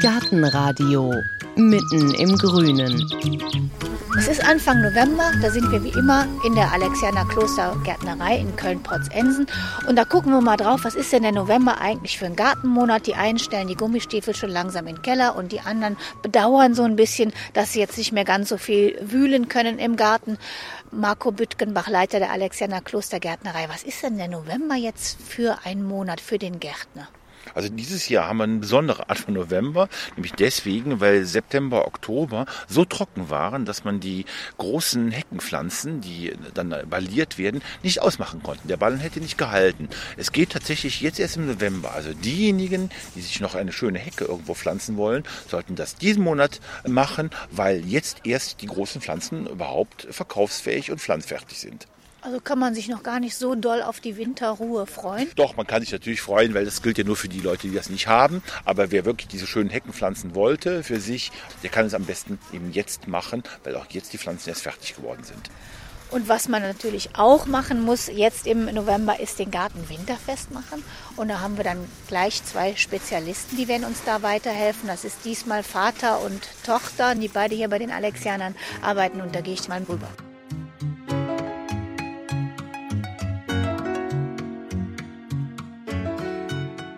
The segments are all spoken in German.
Gartenradio mitten im Grünen. Es ist Anfang November, da sind wir wie immer in der Alexianer Klostergärtnerei in Köln-Protzensen. Und da gucken wir mal drauf, was ist denn der November eigentlich für ein Gartenmonat? Die einen stellen die Gummistiefel schon langsam in den Keller und die anderen bedauern so ein bisschen, dass sie jetzt nicht mehr ganz so viel wühlen können im Garten. Marco Büttgenbach, Leiter der Alexianer Klostergärtnerei. Was ist denn der November jetzt für ein Monat für den Gärtner? Also dieses Jahr haben wir eine besondere Art von November, nämlich deswegen, weil September, Oktober so trocken waren, dass man die großen Heckenpflanzen, die dann balliert werden, nicht ausmachen konnten. Der Ballen hätte nicht gehalten. Es geht tatsächlich jetzt erst im November. Also diejenigen, die sich noch eine schöne Hecke irgendwo pflanzen wollen, sollten das diesen Monat machen, weil jetzt erst die großen Pflanzen überhaupt verkaufsfähig und pflanzfertig sind. Also kann man sich noch gar nicht so doll auf die Winterruhe freuen? Doch, man kann sich natürlich freuen, weil das gilt ja nur für die Leute, die das nicht haben. Aber wer wirklich diese schönen Hecken pflanzen wollte für sich, der kann es am besten eben jetzt machen, weil auch jetzt die Pflanzen erst fertig geworden sind. Und was man natürlich auch machen muss jetzt im November ist den Garten winterfest machen. Und da haben wir dann gleich zwei Spezialisten, die werden uns da weiterhelfen. Das ist diesmal Vater und Tochter, die beide hier bei den Alexianern arbeiten. Und da gehe ich mal rüber.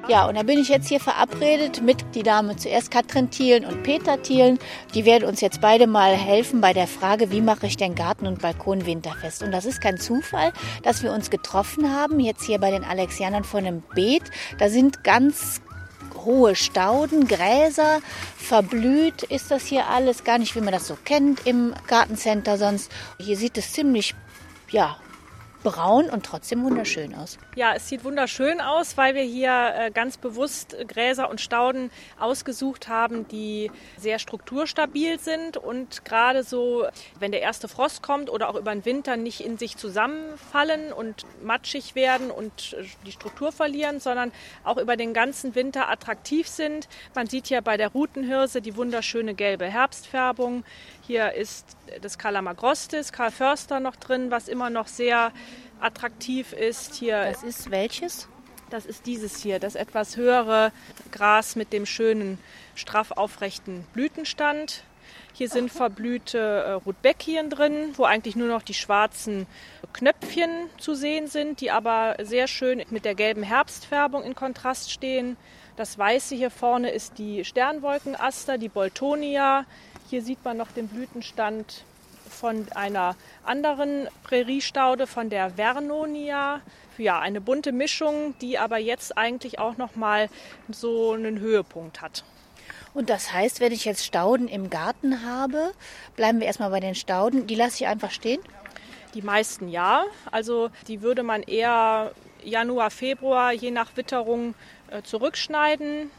Ja, und da bin ich jetzt hier verabredet mit die Dame zuerst Katrin Thielen und Peter Thielen. Die werden uns jetzt beide mal helfen bei der Frage, wie mache ich denn Garten und Balkon winterfest. Und das ist kein Zufall, dass wir uns getroffen haben, jetzt hier bei den Alexianern vor einem Beet. Da sind ganz hohe Stauden, Gräser, verblüht ist das hier alles, gar nicht wie man das so kennt im Gartencenter sonst. Hier sieht es ziemlich ja, braun und trotzdem wunderschön aus. Ja, es sieht wunderschön aus, weil wir hier äh, ganz bewusst Gräser und Stauden ausgesucht haben, die sehr strukturstabil sind und gerade so, wenn der erste Frost kommt oder auch über den Winter nicht in sich zusammenfallen und matschig werden und äh, die Struktur verlieren, sondern auch über den ganzen Winter attraktiv sind. Man sieht hier bei der Rutenhirse die wunderschöne gelbe Herbstfärbung. Hier ist das Calamagrostis, Karl Förster noch drin, was immer noch sehr attraktiv ist. Hier das ist welches? Das ist dieses hier, das etwas höhere Gras mit dem schönen, straff aufrechten Blütenstand. Hier sind verblühte äh, Rudbeckkien drin, wo eigentlich nur noch die schwarzen Knöpfchen zu sehen sind, die aber sehr schön mit der gelben Herbstfärbung in Kontrast stehen. Das Weiße hier vorne ist die Sternwolkenaster, die Boltonia. Hier sieht man noch den Blütenstand von einer anderen Präriestaude, von der Vernonia. Ja, eine bunte Mischung, die aber jetzt eigentlich auch noch mal so einen Höhepunkt hat. Und das heißt, wenn ich jetzt Stauden im Garten habe, bleiben wir erstmal bei den Stauden, die lasse ich einfach stehen? Die meisten ja. Also die würde man eher Januar, Februar, je nach Witterung, äh, zurückschneiden.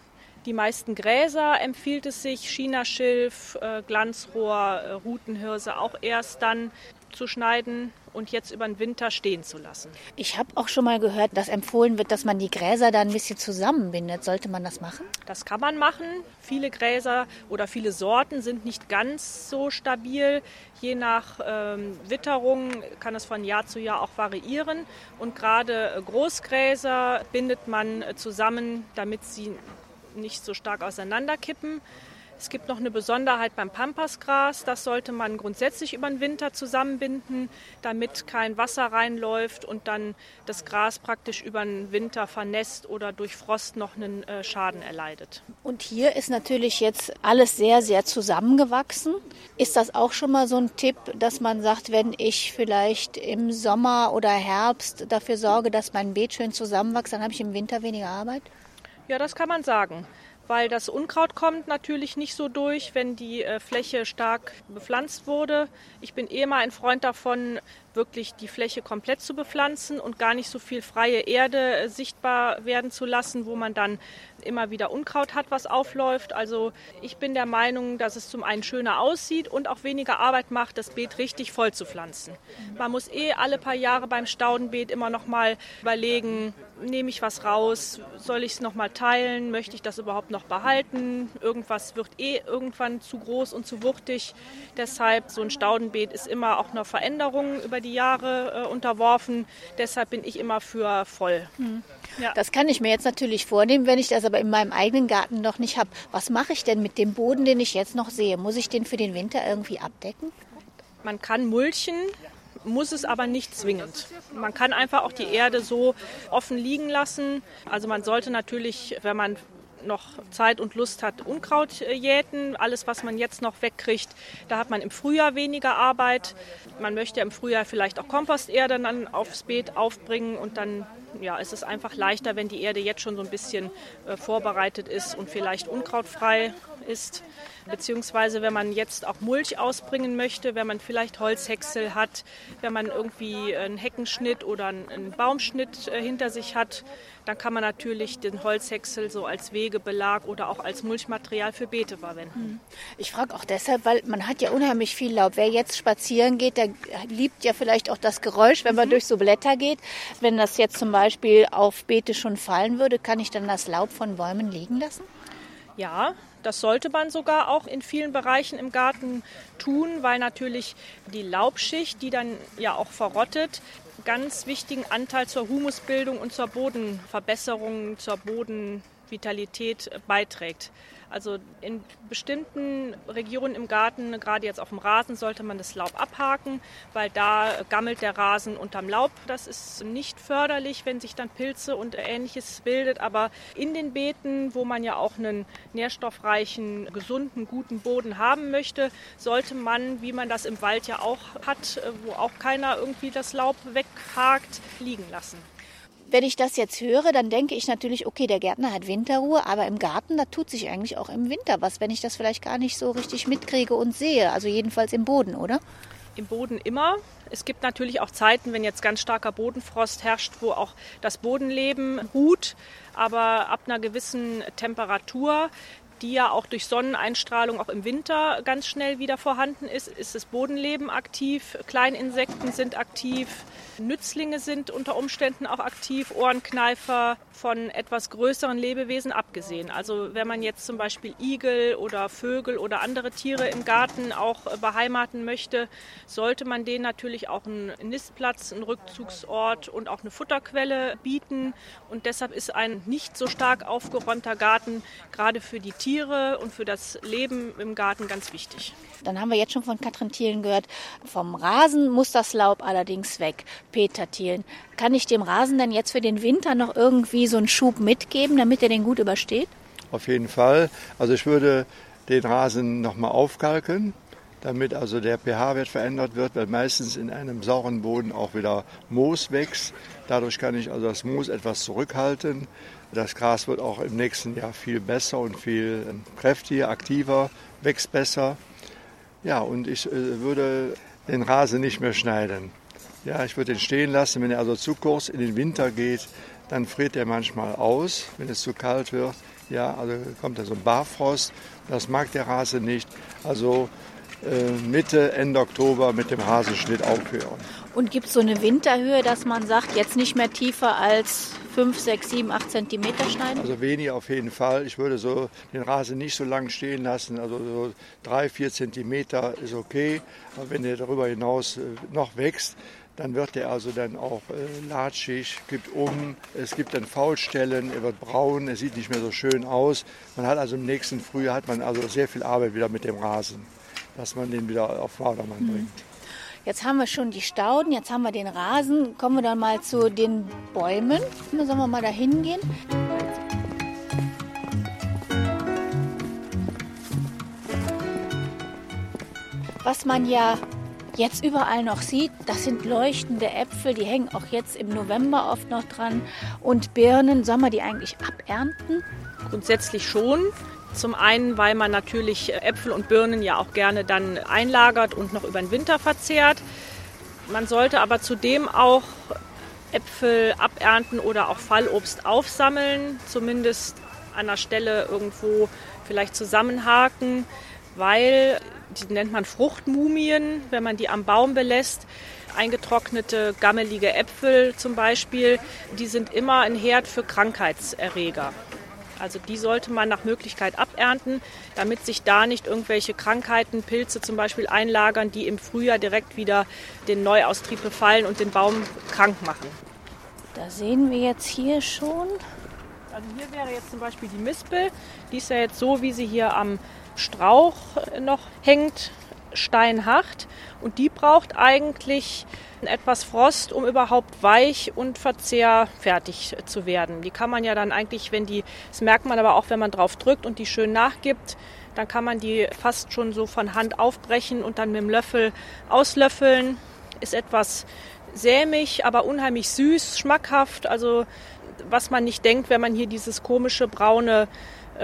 Die meisten Gräser empfiehlt es sich, Chinaschilf, äh, Glanzrohr, äh, Rutenhirse auch erst dann zu schneiden und jetzt über den Winter stehen zu lassen. Ich habe auch schon mal gehört, dass empfohlen wird, dass man die Gräser dann ein bisschen zusammenbindet. Sollte man das machen? Das kann man machen. Viele Gräser oder viele Sorten sind nicht ganz so stabil. Je nach ähm, Witterung kann es von Jahr zu Jahr auch variieren. Und gerade äh, Großgräser bindet man zusammen, damit sie nicht so stark auseinanderkippen. Es gibt noch eine Besonderheit beim Pampasgras. Das sollte man grundsätzlich über den Winter zusammenbinden, damit kein Wasser reinläuft und dann das Gras praktisch über den Winter vernässt oder durch Frost noch einen äh, Schaden erleidet. Und hier ist natürlich jetzt alles sehr, sehr zusammengewachsen. Ist das auch schon mal so ein Tipp, dass man sagt, wenn ich vielleicht im Sommer oder Herbst dafür sorge, dass mein Beet schön zusammenwächst, dann habe ich im Winter weniger Arbeit? Ja, das kann man sagen, weil das Unkraut kommt natürlich nicht so durch, wenn die äh, Fläche stark bepflanzt wurde. Ich bin eh mal ein Freund davon, wirklich die Fläche komplett zu bepflanzen und gar nicht so viel freie Erde äh, sichtbar werden zu lassen, wo man dann immer wieder Unkraut hat, was aufläuft. Also ich bin der Meinung, dass es zum einen schöner aussieht und auch weniger Arbeit macht, das Beet richtig voll zu pflanzen. Man muss eh alle paar Jahre beim Staudenbeet immer noch mal überlegen, nehme ich was raus, soll ich es noch mal teilen, möchte ich das überhaupt noch behalten? Irgendwas wird eh irgendwann zu groß und zu wuchtig. Deshalb so ein Staudenbeet ist immer auch eine Veränderung über die Jahre äh, unterworfen. Deshalb bin ich immer für voll. Mhm. Ja. Das kann ich mir jetzt natürlich vornehmen, wenn ich das aber in meinem eigenen Garten noch nicht habe. Was mache ich denn mit dem Boden, den ich jetzt noch sehe? Muss ich den für den Winter irgendwie abdecken? Man kann mulchen, muss es aber nicht zwingend. Man kann einfach auch die Erde so offen liegen lassen. Also man sollte natürlich, wenn man noch Zeit und Lust hat, Unkraut äh, jäten. Alles, was man jetzt noch wegkriegt, da hat man im Frühjahr weniger Arbeit. Man möchte im Frühjahr vielleicht auch Komposterde dann aufs Beet aufbringen und dann ja, ist es einfach leichter, wenn die Erde jetzt schon so ein bisschen äh, vorbereitet ist und vielleicht unkrautfrei ist. Beziehungsweise wenn man jetzt auch Mulch ausbringen möchte, wenn man vielleicht Holzhäcksel hat, wenn man irgendwie einen Heckenschnitt oder einen Baumschnitt äh, hinter sich hat, dann kann man natürlich den Holzhäcksel so als Wegebelag oder auch als Mulchmaterial für Beete verwenden. Hm. Ich frage auch deshalb, weil man hat ja unheimlich viel Laub. Wer jetzt spazieren geht, der liebt ja vielleicht auch das Geräusch, wenn man mhm. durch so Blätter geht. Wenn das jetzt zum Beispiel auf Beete schon fallen würde, kann ich dann das Laub von Bäumen liegen lassen? Ja, das sollte man sogar auch in vielen Bereichen im Garten tun, weil natürlich die Laubschicht, die dann ja auch verrottet, ganz wichtigen Anteil zur Humusbildung und zur Bodenverbesserung, zur Bodenvitalität beiträgt. Also in bestimmten Regionen im Garten, gerade jetzt auf dem Rasen, sollte man das Laub abhaken, weil da gammelt der Rasen unterm Laub. Das ist nicht förderlich, wenn sich dann Pilze und ähnliches bildet. Aber in den Beeten, wo man ja auch einen nährstoffreichen, gesunden, guten Boden haben möchte, sollte man, wie man das im Wald ja auch hat, wo auch keiner irgendwie das Laub weghakt, liegen lassen. Wenn ich das jetzt höre, dann denke ich natürlich, okay, der Gärtner hat Winterruhe, aber im Garten, da tut sich eigentlich auch im Winter was, wenn ich das vielleicht gar nicht so richtig mitkriege und sehe. Also jedenfalls im Boden, oder? Im Boden immer. Es gibt natürlich auch Zeiten, wenn jetzt ganz starker Bodenfrost herrscht, wo auch das Bodenleben ruht. Aber ab einer gewissen Temperatur die ja auch durch Sonneneinstrahlung auch im Winter ganz schnell wieder vorhanden ist, ist das Bodenleben aktiv, Kleininsekten sind aktiv, Nützlinge sind unter Umständen auch aktiv, Ohrenkneifer von etwas größeren Lebewesen abgesehen. Also wenn man jetzt zum Beispiel Igel oder Vögel oder andere Tiere im Garten auch beheimaten möchte, sollte man denen natürlich auch einen Nistplatz, einen Rückzugsort und auch eine Futterquelle bieten. Und deshalb ist ein nicht so stark aufgeräumter Garten gerade für die Tiere und für das Leben im Garten ganz wichtig. Dann haben wir jetzt schon von Katrin Thielen gehört, vom Rasen muss das Laub allerdings weg. Peter Thielen, kann ich dem Rasen denn jetzt für den Winter noch irgendwie so einen Schub mitgeben, damit er den gut übersteht? Auf jeden Fall. Also ich würde den Rasen nochmal aufkalken, damit also der pH-Wert verändert wird, weil meistens in einem sauren Boden auch wieder Moos wächst. Dadurch kann ich also das Moos etwas zurückhalten. Das Gras wird auch im nächsten Jahr viel besser und viel kräftiger, aktiver, wächst besser. Ja, und ich äh, würde den Rasen nicht mehr schneiden. Ja, ich würde den stehen lassen. Wenn er also zu kurz in den Winter geht, dann friert er manchmal aus, wenn es zu kalt wird. Ja, also kommt da so ein Barfrost. Das mag der Rasen nicht. Also äh, Mitte, Ende Oktober mit dem Rasenschnitt aufhören. Und gibt es so eine Winterhöhe, dass man sagt, jetzt nicht mehr tiefer als 5, 6, 7, 8 Zentimeter schneiden? Also weniger auf jeden Fall. Ich würde so den Rasen nicht so lang stehen lassen. Also so 3, 4 Zentimeter ist okay. Aber wenn der darüber hinaus äh, noch wächst, dann wird der also dann auch äh, latschig, gibt um, es gibt dann Faulstellen, er wird braun, er sieht nicht mehr so schön aus. Man hat also im nächsten Frühjahr hat man also sehr viel Arbeit wieder mit dem Rasen, dass man den wieder auf Vordermann mhm. bringt. Jetzt haben wir schon die Stauden, jetzt haben wir den Rasen. Kommen wir dann mal zu den Bäumen. Sollen wir mal da hingehen? Was man ja jetzt überall noch sieht, das sind leuchtende Äpfel, die hängen auch jetzt im November oft noch dran. Und Birnen, soll man die eigentlich abernten? Grundsätzlich schon. Zum einen, weil man natürlich Äpfel und Birnen ja auch gerne dann einlagert und noch über den Winter verzehrt. Man sollte aber zudem auch Äpfel abernten oder auch Fallobst aufsammeln, zumindest an der Stelle irgendwo vielleicht zusammenhaken, weil die nennt man Fruchtmumien, wenn man die am Baum belässt. Eingetrocknete, gammelige Äpfel zum Beispiel, die sind immer ein Herd für Krankheitserreger. Also die sollte man nach Möglichkeit abernten, damit sich da nicht irgendwelche Krankheiten, Pilze zum Beispiel einlagern, die im Frühjahr direkt wieder den Neuaustrieb befallen und den Baum krank machen. Da sehen wir jetzt hier schon. Also hier wäre jetzt zum Beispiel die Mispel. Die ist ja jetzt so, wie sie hier am Strauch noch hängt, steinhart. Und die braucht eigentlich etwas Frost, um überhaupt weich und verzehrfertig zu werden. Die kann man ja dann eigentlich, wenn die, das merkt man aber auch, wenn man drauf drückt und die schön nachgibt, dann kann man die fast schon so von Hand aufbrechen und dann mit dem Löffel auslöffeln. Ist etwas sämig, aber unheimlich süß, schmackhaft. Also was man nicht denkt, wenn man hier dieses komische braune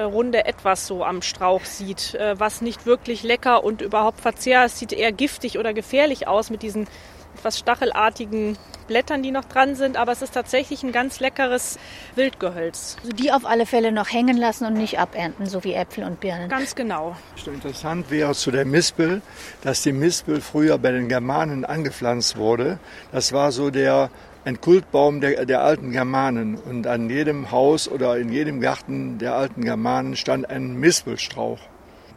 runde Etwas so am Strauch sieht, äh, was nicht wirklich lecker und überhaupt verzehrt. Es sieht eher giftig oder gefährlich aus mit diesen etwas stachelartigen Blättern, die noch dran sind, aber es ist tatsächlich ein ganz leckeres Wildgehölz. Also die auf alle Fälle noch hängen lassen und nicht abernten, so wie Äpfel und Birnen. Ganz genau. Interessant wäre zu der Mispel, dass die Mispel früher bei den Germanen angepflanzt wurde. Das war so der ein Kultbaum der, der alten Germanen. Und an jedem Haus oder in jedem Garten der alten Germanen stand ein Mispelstrauch.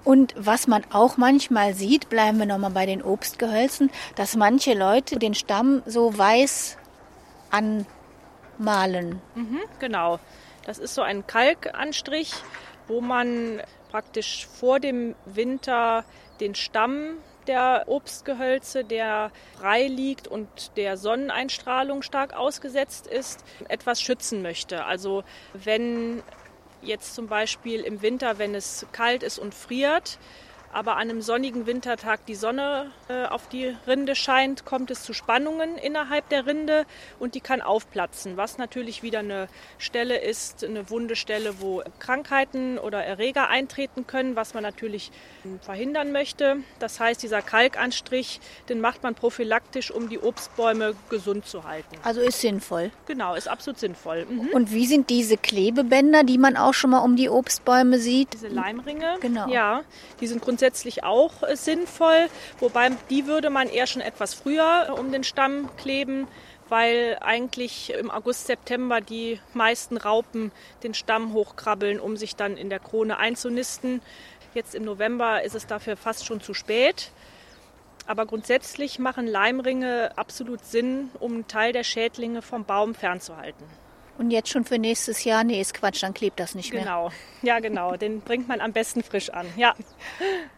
Und was man auch manchmal sieht, bleiben wir nochmal bei den Obstgehölzen, dass manche Leute den Stamm so weiß anmalen. Mhm, genau. Das ist so ein Kalkanstrich, wo man praktisch vor dem Winter den Stamm der Obstgehölze, der frei liegt und der Sonneneinstrahlung stark ausgesetzt ist, etwas schützen möchte. Also wenn jetzt zum Beispiel im Winter, wenn es kalt ist und friert, aber an einem sonnigen Wintertag die Sonne äh, auf die Rinde scheint, kommt es zu Spannungen innerhalb der Rinde und die kann aufplatzen, was natürlich wieder eine Stelle ist, eine Wundestelle, wo Krankheiten oder Erreger eintreten können, was man natürlich verhindern möchte. Das heißt, dieser Kalkanstrich, den macht man prophylaktisch, um die Obstbäume gesund zu halten. Also ist sinnvoll. Genau, ist absolut sinnvoll. Mhm. Und wie sind diese Klebebänder, die man auch schon mal um die Obstbäume sieht? Diese Leimringe, genau. ja, die sind grundsätzlich grundsätzlich auch äh, sinnvoll, wobei die würde man eher schon etwas früher äh, um den Stamm kleben, weil eigentlich im August, September die meisten Raupen den Stamm hochkrabbeln, um sich dann in der Krone einzunisten. Jetzt im November ist es dafür fast schon zu spät. Aber grundsätzlich machen Leimringe absolut Sinn, um einen Teil der Schädlinge vom Baum fernzuhalten. Und jetzt schon für nächstes Jahr? Nee, ist Quatsch, dann klebt das nicht genau. mehr. Genau, ja genau, den bringt man am besten frisch an. Ja.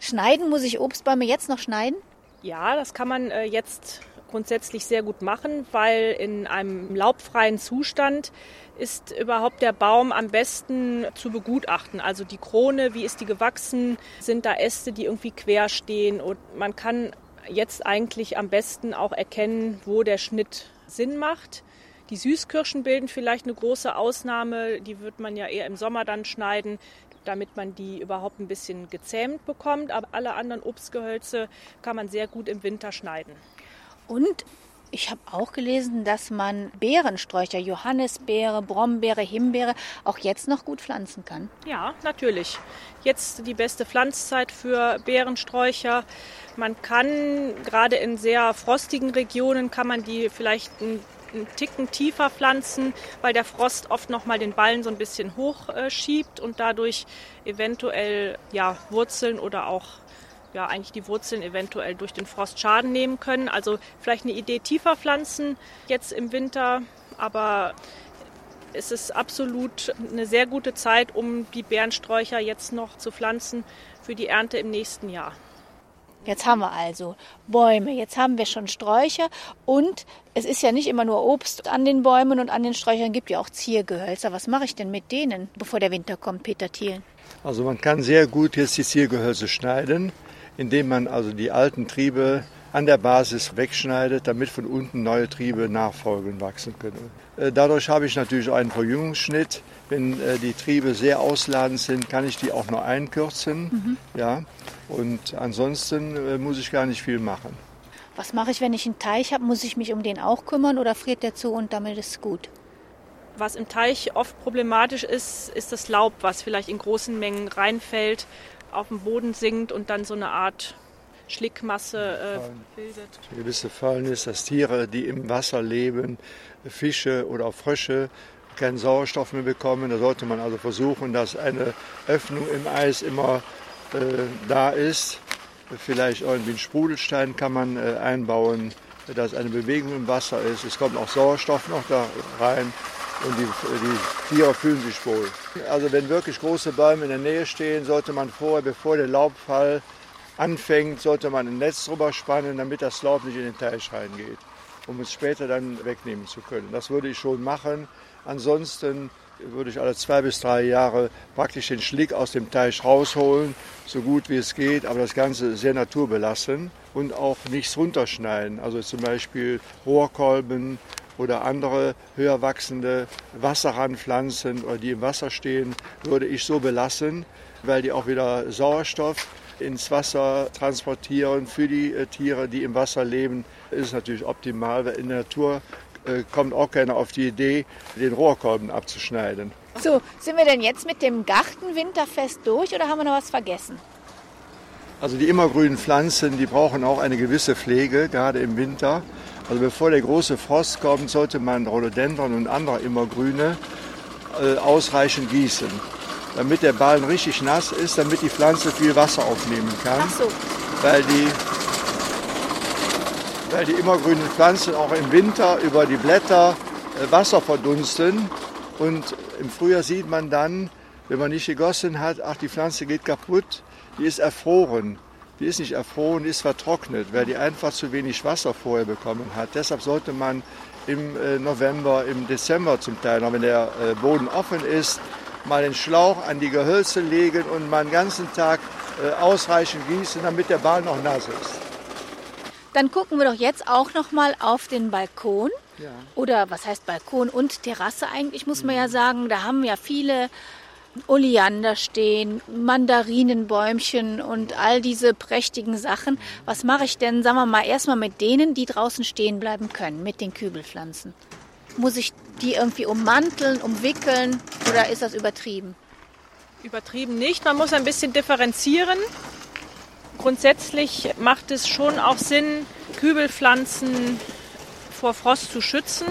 Schneiden, muss ich Obstbäume jetzt noch schneiden? Ja, das kann man äh, jetzt grundsätzlich sehr gut machen, weil in einem laubfreien Zustand ist überhaupt der Baum am besten zu begutachten. Also die Krone, wie ist die gewachsen? Sind da Äste, die irgendwie quer stehen? Und man kann jetzt eigentlich am besten auch erkennen, wo der Schnitt Sinn macht. Die Süßkirschen bilden vielleicht eine große Ausnahme. Die wird man ja eher im Sommer dann schneiden, damit man die überhaupt ein bisschen gezähmt bekommt. Aber alle anderen Obstgehölze kann man sehr gut im Winter schneiden. Und ich habe auch gelesen, dass man Beerensträucher, Johannisbeere, Brombeere, Himbeere auch jetzt noch gut pflanzen kann. Ja, natürlich. Jetzt die beste Pflanzzeit für Beerensträucher. Man kann gerade in sehr frostigen Regionen kann man die vielleicht ein einen Ticken tiefer pflanzen, weil der Frost oft noch mal den Ballen so ein bisschen hochschiebt äh, und dadurch eventuell ja, Wurzeln oder auch ja, eigentlich die Wurzeln eventuell durch den Frost Schaden nehmen können. Also vielleicht eine Idee tiefer pflanzen jetzt im Winter, aber es ist absolut eine sehr gute Zeit, um die Bärensträucher jetzt noch zu pflanzen für die Ernte im nächsten Jahr. Jetzt haben wir also Bäume, jetzt haben wir schon Sträucher und es ist ja nicht immer nur Obst an den Bäumen und an den Sträuchern, gibt ja auch Ziergehölzer. Was mache ich denn mit denen, bevor der Winter kommt, Peter Thielen? Also man kann sehr gut jetzt die Ziergehölze schneiden, indem man also die alten Triebe an der Basis wegschneidet, damit von unten neue Triebe nachfolgend wachsen können. Äh, dadurch habe ich natürlich einen Verjüngungsschnitt. Wenn äh, die Triebe sehr ausladend sind, kann ich die auch noch einkürzen. Mhm. Ja? Und ansonsten äh, muss ich gar nicht viel machen. Was mache ich, wenn ich einen Teich habe? Muss ich mich um den auch kümmern oder friert der zu und damit ist es gut? Was im Teich oft problematisch ist, ist das Laub, was vielleicht in großen Mengen reinfällt, auf den Boden sinkt und dann so eine Art Schlickmasse äh, bildet. Gewisse Fallen ist, dass Tiere, die im Wasser leben, Fische oder Frösche, keinen Sauerstoff mehr bekommen. Da sollte man also versuchen, dass eine Öffnung im Eis immer äh, da ist. Vielleicht irgendwie einen Sprudelstein kann man äh, einbauen, dass eine Bewegung im Wasser ist. Es kommt auch Sauerstoff noch da rein und die, die Tiere fühlen sich wohl. Also wenn wirklich große Bäume in der Nähe stehen, sollte man vorher, bevor der Laubfall anfängt, sollte man ein Netz drüber spannen, damit das Laub nicht in den Teich reingeht, um es später dann wegnehmen zu können. Das würde ich schon machen. Ansonsten würde ich alle zwei bis drei Jahre praktisch den Schlick aus dem Teich rausholen, so gut wie es geht, aber das Ganze sehr naturbelassen und auch nichts runterschneiden. Also zum Beispiel Rohrkolben oder andere höher wachsende Wasserrandpflanzen oder die im Wasser stehen, würde ich so belassen, weil die auch wieder Sauerstoff ins Wasser transportieren für die äh, Tiere, die im Wasser leben. ist natürlich optimal, in der Natur kommt auch keiner auf die Idee, den Rohrkolben abzuschneiden. So, sind wir denn jetzt mit dem Gartenwinterfest durch oder haben wir noch was vergessen? Also die immergrünen Pflanzen, die brauchen auch eine gewisse Pflege, gerade im Winter. Also bevor der große Frost kommt, sollte man Rhododendron und andere Immergrüne äh, ausreichend gießen, damit der Ballen richtig nass ist, damit die Pflanze viel Wasser aufnehmen kann. Ach so. Weil die weil die immergrünen Pflanzen auch im Winter über die Blätter äh, Wasser verdunsten. Und im Frühjahr sieht man dann, wenn man nicht gegossen hat, ach, die Pflanze geht kaputt, die ist erfroren. Die ist nicht erfroren, die ist vertrocknet, weil die einfach zu wenig Wasser vorher bekommen hat. Deshalb sollte man im äh, November, im Dezember zum Teil, noch wenn der äh, Boden offen ist, mal den Schlauch an die Gehölze legen und mal den ganzen Tag ausreichend gießen, damit der Ball noch nass ist. Dann gucken wir doch jetzt auch noch mal auf den Balkon. Ja. Oder was heißt Balkon und Terrasse eigentlich, muss man ja sagen. Da haben ja viele Oleander stehen, Mandarinenbäumchen und all diese prächtigen Sachen. Was mache ich denn, sagen wir mal, erstmal mit denen, die draußen stehen bleiben können, mit den Kübelpflanzen? Muss ich die irgendwie ummanteln, umwickeln oder ist das übertrieben? Übertrieben nicht. Man muss ein bisschen differenzieren. Grundsätzlich macht es schon auch Sinn, Kübelpflanzen vor Frost zu schützen.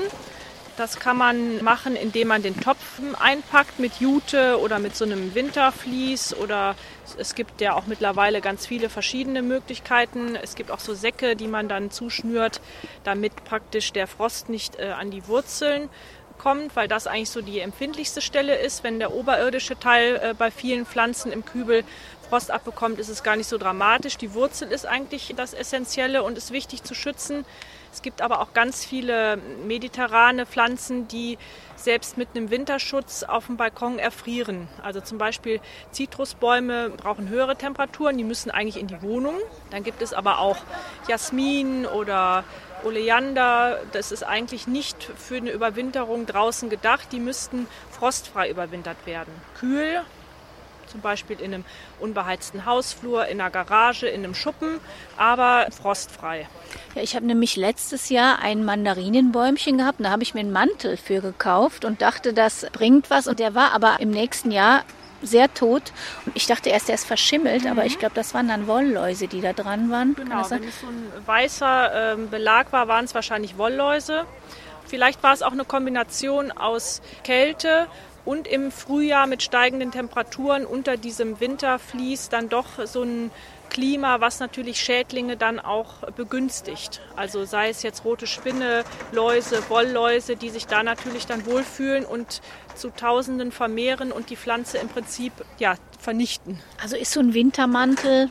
Das kann man machen, indem man den Topf einpackt mit Jute oder mit so einem Wintervlies oder es gibt ja auch mittlerweile ganz viele verschiedene Möglichkeiten. Es gibt auch so Säcke, die man dann zuschnürt, damit praktisch der Frost nicht äh, an die Wurzeln kommt, weil das eigentlich so die empfindlichste Stelle ist. Wenn der oberirdische Teil äh, bei vielen Pflanzen im Kübel Frost abbekommt, ist es gar nicht so dramatisch. Die Wurzel ist eigentlich das Essentielle und ist wichtig zu schützen. Es gibt aber auch ganz viele mediterrane Pflanzen, die selbst mit einem Winterschutz auf dem Balkon erfrieren. Also zum Beispiel Zitrusbäume brauchen höhere Temperaturen, die müssen eigentlich in die Wohnung. Dann gibt es aber auch Jasmin oder Oleander. Das ist eigentlich nicht für eine Überwinterung draußen gedacht. Die müssten frostfrei überwintert werden. Kühl zum Beispiel in einem unbeheizten Hausflur, in einer Garage, in einem Schuppen, aber frostfrei. Ja, ich habe nämlich letztes Jahr ein Mandarinenbäumchen gehabt, da habe ich mir einen Mantel für gekauft und dachte, das bringt was und der war aber im nächsten Jahr sehr tot. Und ich dachte erst, der ist verschimmelt, mhm. aber ich glaube, das waren dann Wollläuse, die da dran waren. Genau, wenn es so ein weißer äh, Belag war, waren es wahrscheinlich Wollläuse. Vielleicht war es auch eine Kombination aus Kälte und im Frühjahr mit steigenden Temperaturen unter diesem Winterflies dann doch so ein Klima, was natürlich Schädlinge dann auch begünstigt. Also sei es jetzt rote Spinne, Läuse, Wollläuse, die sich da natürlich dann wohlfühlen und zu Tausenden vermehren und die Pflanze im Prinzip ja, vernichten. Also ist so ein Wintermantel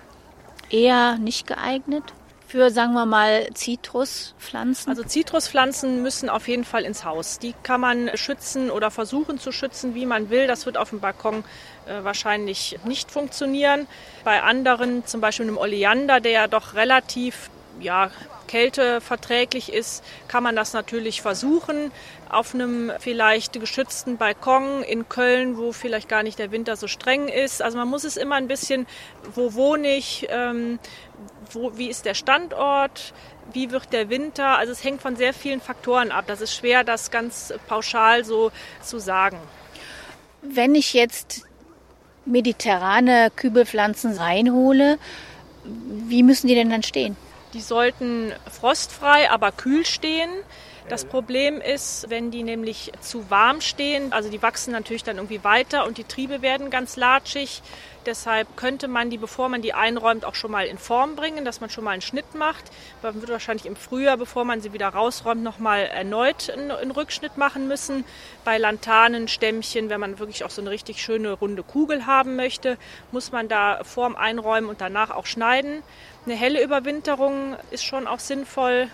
eher nicht geeignet? Für, sagen wir mal, Zitruspflanzen? Also Zitruspflanzen müssen auf jeden Fall ins Haus. Die kann man schützen oder versuchen zu schützen, wie man will. Das wird auf dem Balkon äh, wahrscheinlich nicht funktionieren. Bei anderen, zum Beispiel einem Oleander, der ja doch relativ ja, kälteverträglich ist, kann man das natürlich versuchen. Auf einem vielleicht geschützten Balkon in Köln, wo vielleicht gar nicht der Winter so streng ist. Also man muss es immer ein bisschen, wo wohne ich, ähm, wo, wie ist der Standort, wie wird der Winter. Also es hängt von sehr vielen Faktoren ab. Das ist schwer, das ganz pauschal so zu sagen. Wenn ich jetzt mediterrane Kübelpflanzen reinhole, wie müssen die denn dann stehen? Die sollten frostfrei, aber kühl stehen. Das Problem ist, wenn die nämlich zu warm stehen, also die wachsen natürlich dann irgendwie weiter und die Triebe werden ganz latschig. Deshalb könnte man die, bevor man die einräumt, auch schon mal in Form bringen, dass man schon mal einen Schnitt macht. Man wird wahrscheinlich im Frühjahr, bevor man sie wieder rausräumt, nochmal erneut einen, Rückschnitt machen müssen. Bei Lantanenstämmchen, wenn man wirklich auch so eine richtig schöne runde Kugel haben möchte, muss man da vorm Einräumen und danach auch schneiden. Eine helle Überwinterung ist schon auch sinnvoll.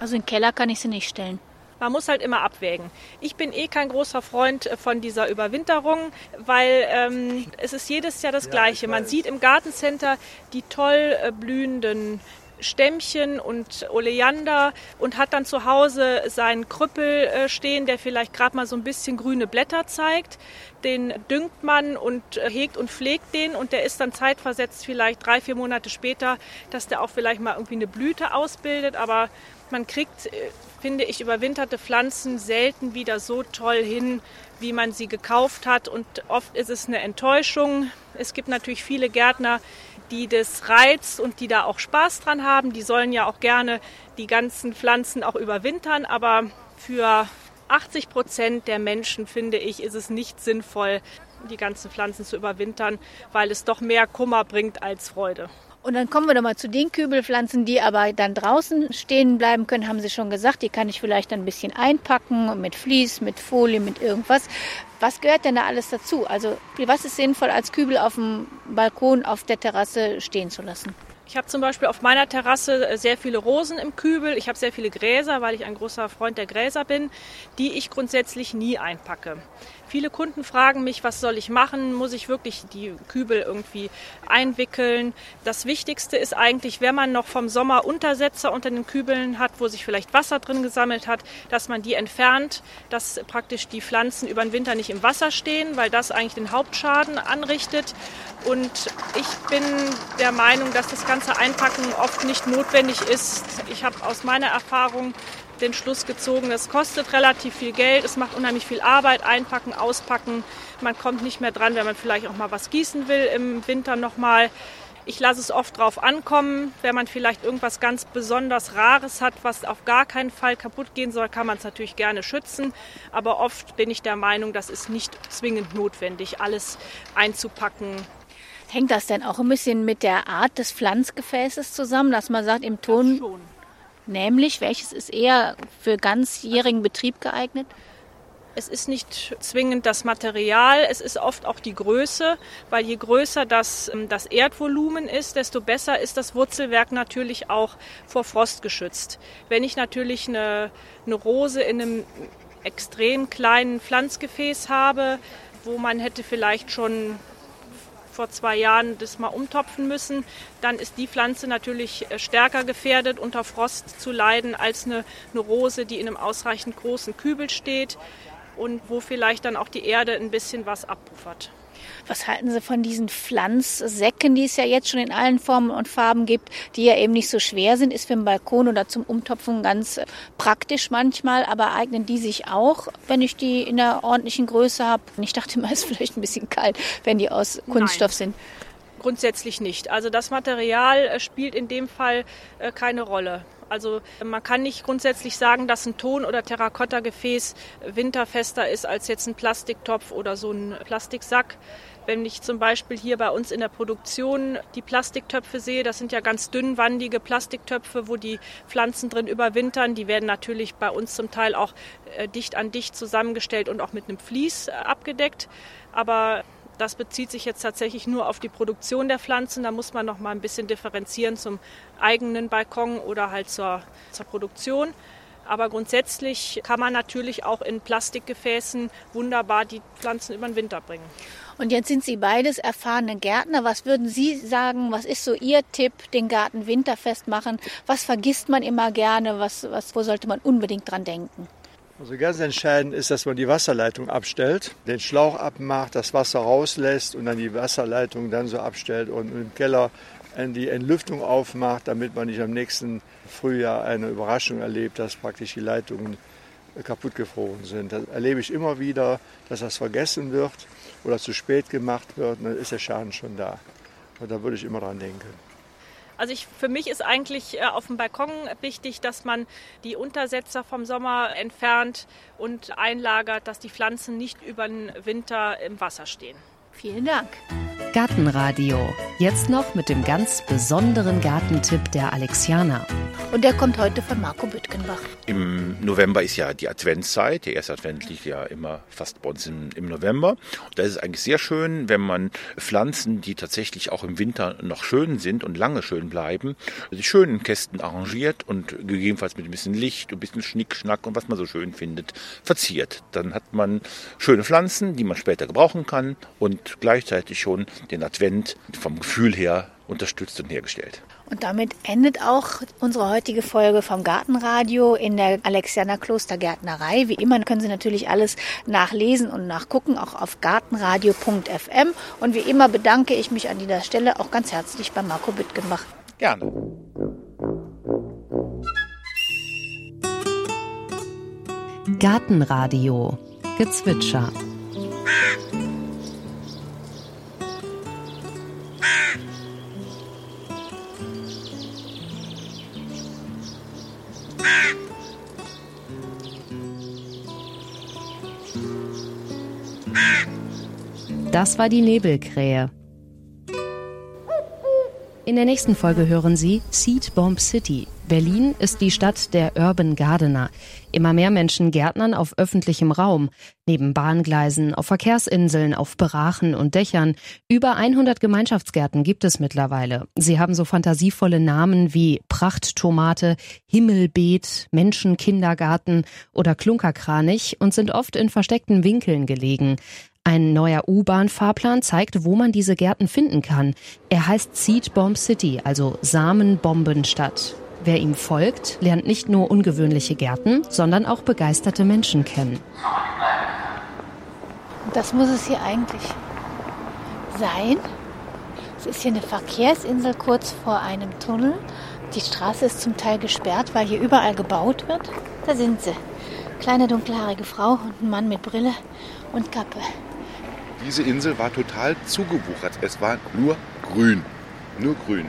Also in den Keller kann ich sie nicht stellen. Man muss halt immer abwägen. Ich bin eh kein großer Freund von dieser Überwinterung, weil ähm, es ist jedes Jahr das ja, Gleiche. Man sieht im Gartencenter die toll äh, blühenden Stämmchen und Oleander und hat dann zu Hause seinen Krüppel äh, stehen, der vielleicht gerade mal so ein bisschen grüne Blätter zeigt. Den düngt man und äh, hegt und pflegt den und der ist dann zeitversetzt vielleicht drei, vier Monate später, dass der auch vielleicht mal irgendwie eine Blüte ausbildet. Aber man kriegt finde ich überwinterte Pflanzen selten wieder so toll hin, wie man sie gekauft hat. Und oft ist es eine Enttäuschung. Es gibt natürlich viele Gärtner, die das reizt und die da auch Spaß dran haben. Die sollen ja auch gerne die ganzen Pflanzen auch überwintern. Aber für 80 Prozent der Menschen, finde ich, ist es nicht sinnvoll, die ganzen Pflanzen zu überwintern, weil es doch mehr Kummer bringt als Freude. Und dann kommen wir doch mal zu den Kübelpflanzen, die aber dann draußen stehen bleiben können, haben Sie schon gesagt. Die kann ich vielleicht ein bisschen einpacken mit Vlies, mit Folie, mit irgendwas. Was gehört denn da alles dazu? Also was ist sinnvoll als Kübel auf dem Balkon, auf der Terrasse stehen zu lassen? Ich habe zum Beispiel auf meiner Terrasse äh, sehr viele Rosen im Kübel. Ich habe sehr viele Gräser, weil ich ein großer Freund der Gräser bin, die ich grundsätzlich nie einpacke. Viele Kunden fragen mich, was soll ich machen? Muss ich wirklich die Kübel irgendwie einwickeln? Das Wichtigste ist eigentlich, wenn man noch vom Sommer Untersetzer unter den Kübeln hat, wo sich vielleicht Wasser drin gesammelt hat, dass man die entfernt, dass praktisch die Pflanzen über den Winter nicht im Wasser stehen, weil das eigentlich den Hauptschaden anrichtet. Und ich bin der Meinung, dass das ganze Einpacken oft nicht notwendig ist. Ich habe aus meiner Erfahrung den Schluss gezogen, es kostet relativ viel Geld, es macht unheimlich viel Arbeit, einpacken, auspacken. Man kommt nicht mehr dran, wenn man vielleicht auch mal was gießen will im Winter nochmal. Ich lasse es oft drauf ankommen. Wenn man vielleicht irgendwas ganz besonders Rares hat, was auf gar keinen Fall kaputt gehen soll, kann man es natürlich gerne schützen. Aber oft bin ich der Meinung, das ist nicht zwingend notwendig, alles einzupacken. Hängt das denn auch ein bisschen mit der Art des Pflanzgefäßes zusammen, dass man sagt, im Ton Nämlich, welches ist eher für ganzjährigen Betrieb geeignet? Es ist nicht zwingend das Material, es ist oft auch die Größe, weil je größer das, ähm, das Erdvolumen ist, desto besser ist das Wurzelwerk natürlich auch vor Frost geschützt. Wenn ich natürlich eine, eine Rose in einem extrem kleinen Pflanzgefäß habe, wo man hätte vielleicht schon vor zwei Jahren das mal umtopfen müssen, dann ist die Pflanze natürlich äh, stärker gefährdet, unter Frost zu leiden, als eine, eine Rose, die in einem ausreichend großen Kübel steht und wo vielleicht dann auch die Erde ein bisschen was abpuffert. Was halten Sie von diesen Pflanzsäcken, die es ja jetzt schon in allen Formen und Farben gibt, die ja eben nicht so schwer sind? Ist für den Balkon oder zum Umtopfen ganz äh, praktisch manchmal, aber eignen die sich auch, wenn ich die in einer ordentlichen Größe habe? Ich dachte immer, es ist vielleicht ein bisschen kalt, wenn die aus Kunststoff Nein. sind. Grundsätzlich nicht. Also das Material äh, spielt in dem Fall äh, keine Rolle. Also man kann nicht grundsätzlich sagen, dass ein Ton- oder Terrakotta-Gefäß winterfester ist als jetzt ein Plastiktopf oder so ein Plastiksack. Wenn ich zum Beispiel hier bei uns in der Produktion die Plastiktöpfe sehe, das sind ja ganz dünnwandige Plastiktöpfe, wo die Pflanzen drin überwintern. Die werden natürlich bei uns zum Teil auch äh, dicht an dicht zusammengestellt und auch mit einem Vlies äh, abgedeckt. Aber das bezieht sich jetzt tatsächlich nur auf die Produktion der Pflanzen. Da muss man noch mal ein bisschen differenzieren zum eigenen Balkon oder halt zur, zur Produktion. Aber grundsätzlich kann man natürlich auch in Plastikgefäßen wunderbar die Pflanzen über den Winter bringen. Und jetzt sind Sie beides erfahrene Gärtner. Was würden Sie sagen, was ist so Ihr Tipp, den Garten winterfest machen? Was vergisst man immer gerne? Was, was, wo sollte man unbedingt dran denken? Also ganz entscheidend ist, dass man die Wasserleitung abstellt, den Schlauch abmacht, das Wasser rauslässt und dann die Wasserleitung dann so abstellt und im Keller die Entlüftung aufmacht, damit man nicht am nächsten Frühjahr eine Überraschung erlebt, dass praktisch die Leitungen kaputt gefroren sind. Das erlebe ich immer wieder, dass das vergessen wird oder zu spät gemacht wird, und dann ist der Schaden schon da. Und da würde ich immer dran denken. Also ich, für mich ist eigentlich äh, auf dem Balkon wichtig, dass man die Untersetzer vom Sommer entfernt und einlagert, dass die Pflanzen nicht über den Winter im Wasser stehen. Vielen Dank. Gartenradio. Jetzt noch mit dem ganz besonderen Gartentipp der Alexianer. Und der kommt heute von Marco Büttgenbach. Im November ist ja die Adventszeit. Der erste Advent liegt ja immer fast bei uns im, im November. Und da ist es eigentlich sehr schön, wenn man Pflanzen, die tatsächlich auch im Winter noch schön sind und lange schön bleiben, die schönen Kästen arrangiert und gegebenenfalls mit ein bisschen Licht, ein bisschen Schnickschnack und was man so schön findet, verziert. Dann hat man schöne Pflanzen, die man später gebrauchen kann und gleichzeitig schon den Advent vom Gefühl her unterstützt und hergestellt. Und damit endet auch unsere heutige Folge vom Gartenradio in der Alexianer Klostergärtnerei. Wie immer können Sie natürlich alles nachlesen und nachgucken, auch auf gartenradio.fm. Und wie immer bedanke ich mich an dieser Stelle auch ganz herzlich bei Marco Büttgenbach. Gerne. Gartenradio. Gezwitscher. Das war die Nebelkrähe. In der nächsten Folge hören Sie Seed Bomb City. Berlin ist die Stadt der Urban Gardener. Immer mehr Menschen gärtnern auf öffentlichem Raum, neben Bahngleisen, auf Verkehrsinseln, auf Berachen und Dächern. Über 100 Gemeinschaftsgärten gibt es mittlerweile. Sie haben so fantasievolle Namen wie Prachttomate, Himmelbeet, Menschenkindergarten oder Klunkerkranich und sind oft in versteckten Winkeln gelegen. Ein neuer U-Bahn-Fahrplan zeigt, wo man diese Gärten finden kann. Er heißt Seed Bomb City, also Samenbombenstadt. Wer ihm folgt, lernt nicht nur ungewöhnliche Gärten, sondern auch begeisterte Menschen kennen. Das muss es hier eigentlich sein. Es ist hier eine Verkehrsinsel kurz vor einem Tunnel. Die Straße ist zum Teil gesperrt, weil hier überall gebaut wird. Da sind sie. Kleine dunkelhaarige Frau und ein Mann mit Brille und Kappe. Diese Insel war total zugewuchert. Es war nur grün. Nur grün.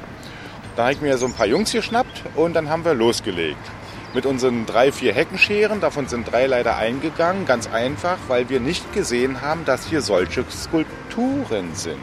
Da habe ich mir so ein paar Jungs geschnappt und dann haben wir losgelegt. Mit unseren drei, vier Heckenscheren, davon sind drei leider eingegangen, ganz einfach, weil wir nicht gesehen haben, dass hier solche Skulpturen sind.